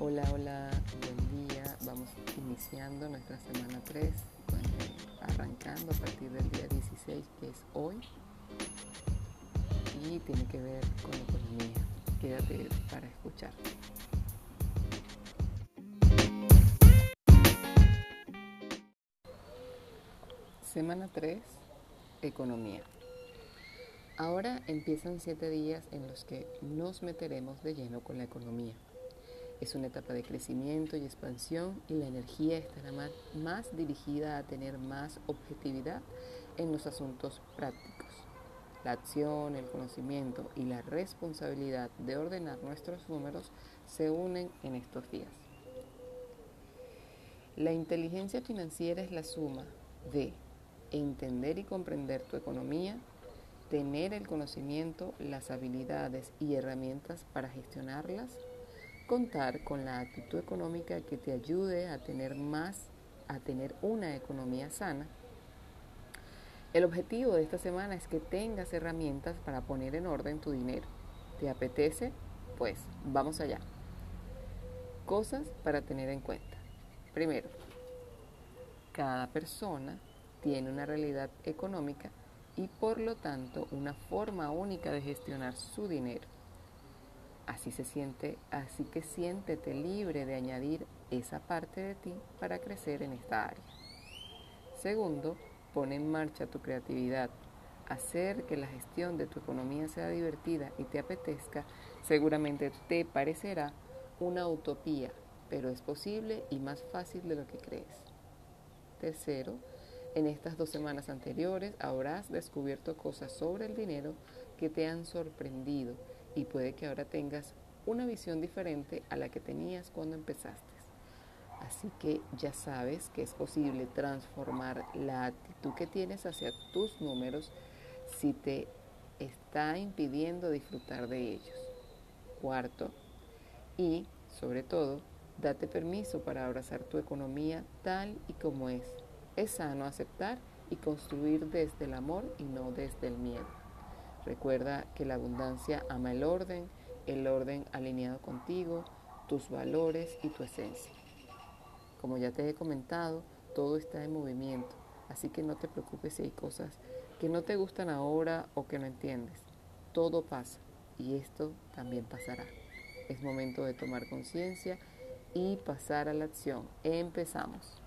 Hola, hola, buen día. Vamos iniciando nuestra semana 3, bueno, arrancando a partir del día 16, que es hoy, y tiene que ver con economía. Quédate para escuchar. Semana 3, economía. Ahora empiezan siete días en los que nos meteremos de lleno con la economía. Es una etapa de crecimiento y expansión y la energía estará más, dirigida a tener más objetividad en los asuntos prácticos. La acción, el conocimiento y la responsabilidad de ordenar nuestros números se unen en estos días. La inteligencia financiera es la suma de entender y comprender tu economía, tener el conocimiento, las habilidades y herramientas para gestionarlas, contar con la actitud económica que te ayude a tener más, a tener una economía sana. El objetivo de esta semana es que tengas herramientas para poner en orden tu dinero. ¿Te apetece? Pues vamos allá. Cosas para tener en cuenta. Primero, cada persona tiene una realidad económica y por lo tanto una forma única de gestionar su dinero. Así se siente, así que siéntete libre de añadir esa parte de ti para crecer en esta área. Segundo, pon en marcha tu creatividad. Hacer que la gestión de tu economía sea divertida y te apetezca seguramente te parecerá una utopía, pero es posible y más fácil de lo que crees. Tercero, en estas dos semanas anteriores habrás descubierto cosas sobre el dinero que te han sorprendido y puede que ahora tengas una visión diferente a la que tenías cuando empezaste. Así que ya sabes que es posible transformar la actitud que tienes hacia tus números si te está impidiendo disfrutar de ellos. Cuarto, y sobre todo, date permiso para abrazar tu economía tal y como es. Es sano aceptar y construir desde el amor y no desde el miedo. Recuerda que la abundancia ama el orden, el orden alineado contigo, tus valores y tu esencia. Como ya te he comentado, todo está en movimiento, así que no te preocupes si hay cosas que no te gustan ahora o que no entiendes. Todo pasa y esto también pasará. Es momento de tomar conciencia y pasar a la acción. Empezamos.